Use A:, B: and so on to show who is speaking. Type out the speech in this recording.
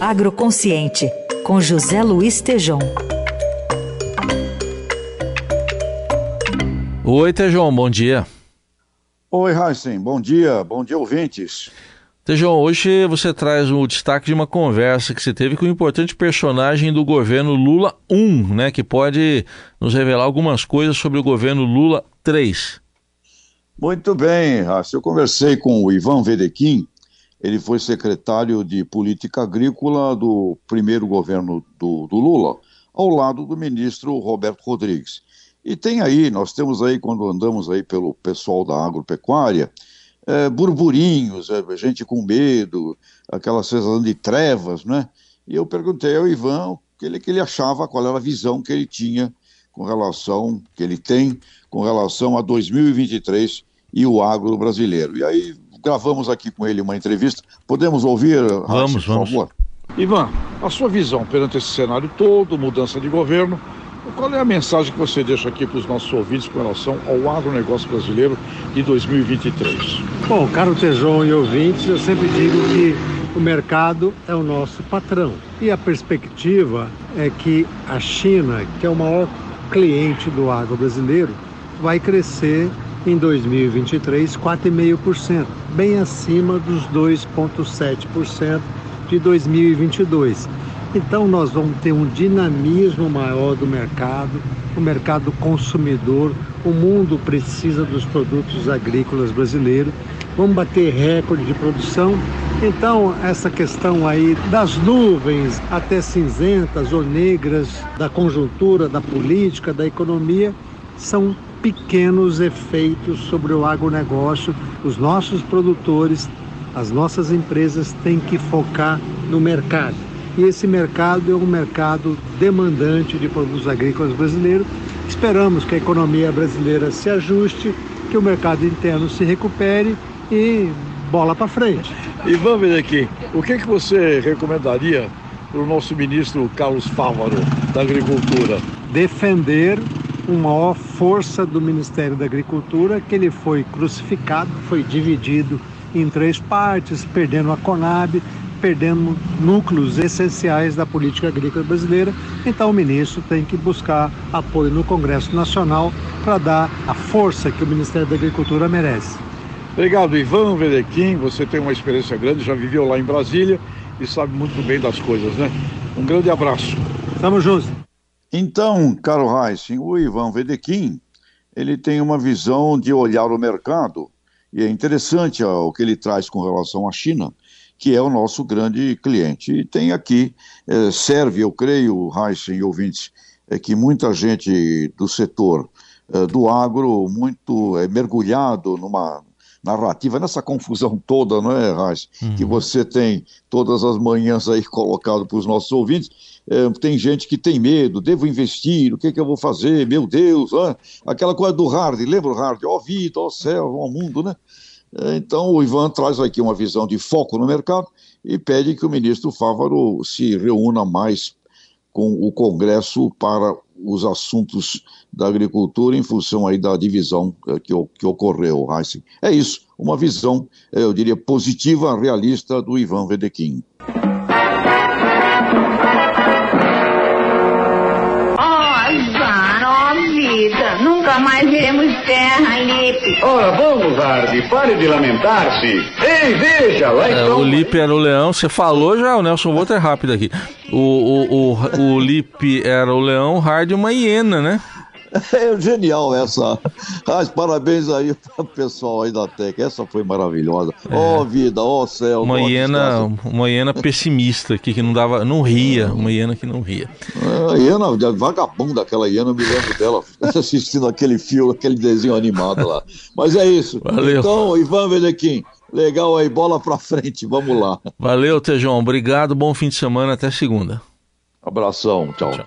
A: Agroconsciente, com José Luiz Tejom.
B: Oi, Tejom, bom dia.
C: Oi, Heisen, bom dia, bom dia, ouvintes.
B: Tejão, hoje você traz o destaque de uma conversa que você teve com um importante personagem do governo Lula 1, né, que pode nos revelar algumas coisas sobre o governo Lula 3.
C: Muito bem, Raça. Eu conversei com o Ivan Vedequim, ele foi secretário de Política Agrícola do primeiro governo do, do Lula, ao lado do ministro Roberto Rodrigues. E tem aí, nós temos aí, quando andamos aí pelo pessoal da agropecuária, é, burburinhos, é, gente com medo, aquela sensação de trevas, né? E eu perguntei ao Ivan o que ele, que ele achava, qual era a visão que ele tinha com relação, que ele tem com relação a 2023 e o agro brasileiro. E aí gravamos aqui com ele uma entrevista. Podemos ouvir,
B: vamos,
C: Raíssa, por
B: vamos.
C: favor?
D: Ivan, a sua visão perante esse cenário todo, mudança de governo, qual é a mensagem que você deixa aqui para os nossos ouvintes com relação ao agronegócio brasileiro de 2023?
E: Bom, caro Tejon e ouvintes, eu sempre digo que o mercado é o nosso patrão. E a perspectiva é que a China, que é o maior cliente do agro brasileiro, vai crescer em 2023 4,5%, bem acima dos 2,7% de 2022. Então nós vamos ter um dinamismo maior do mercado, o mercado consumidor, o mundo precisa dos produtos agrícolas brasileiros, vamos bater recorde de produção. Então essa questão aí das nuvens até cinzentas ou negras da conjuntura, da política, da economia, são pequenos efeitos sobre o agronegócio. Os nossos produtores, as nossas empresas têm que focar no mercado e esse mercado é um mercado demandante de produtos agrícolas brasileiros. Esperamos que a economia brasileira se ajuste, que o mercado interno se recupere e bola para frente.
D: Ivan Vedequim, o que, que você recomendaria para o nosso ministro Carlos Fávaro da Agricultura?
E: Defender uma maior força do Ministério da Agricultura, que ele foi crucificado, foi dividido em três partes, perdendo a Conab, perdendo núcleos essenciais da política agrícola brasileira. Então, o ministro tem que buscar apoio no Congresso Nacional para dar a força que o Ministério da Agricultura merece.
D: Obrigado, Ivan Vedequim. Você tem uma experiência grande, já viveu lá em Brasília e sabe muito bem das coisas, né? Um grande abraço.
E: Tamo juntos.
C: Então, caro Heissing, o Ivan Vedequim, ele tem uma visão de olhar o mercado, e é interessante ó, o que ele traz com relação à China, que é o nosso grande cliente. E tem aqui, é, serve, eu creio, Heisen e ouvintes, é que muita gente do setor é, do agro, muito é, mergulhado numa narrativa, nessa confusão toda, não é, Reis? Uhum. Que você tem todas as manhãs aí colocado para os nossos ouvintes. É, tem gente que tem medo, devo investir, o que, que eu vou fazer? Meu Deus, ah, aquela coisa do hard, lembra o hard? Ó oh, vida, ó oh, céu, ó oh, mundo, né? Então, o Ivan traz aqui uma visão de foco no mercado e pede que o ministro Fávaro se reúna mais com o Congresso para os assuntos da agricultura em função aí da divisão que, que ocorreu, Heissing. É isso, uma visão, eu diria, positiva, realista do Ivan Vedequim.
F: Nunca mais veremos terra, Lipe.
G: Ora, vamos, Hardy, pare de lamentar-se. Ei, veja, lá
B: é, O Lipe era o leão, você falou já, o Nelson Volta é rápido aqui. O, o, o, o Lipe era o leão, o Hardy uma hiena, né?
C: É genial essa. Mas parabéns aí para o pessoal aí da Tec. Essa foi maravilhosa. Ó é. oh, vida, ó oh, céu.
B: Uma hiena, uma hiena pessimista aqui que não dava, não ria, uma hiena que não ria.
C: É, a hiena, vagabunda aquela hiena, eu me lembro dela assistindo aquele filme, aquele desenho animado lá. Mas é isso.
B: Valeu.
C: Então, Ivan Vedequim, legal aí, bola pra frente, vamos lá.
B: Valeu, Tejão, obrigado, bom fim de semana, até segunda.
C: Abração, tchau. tchau.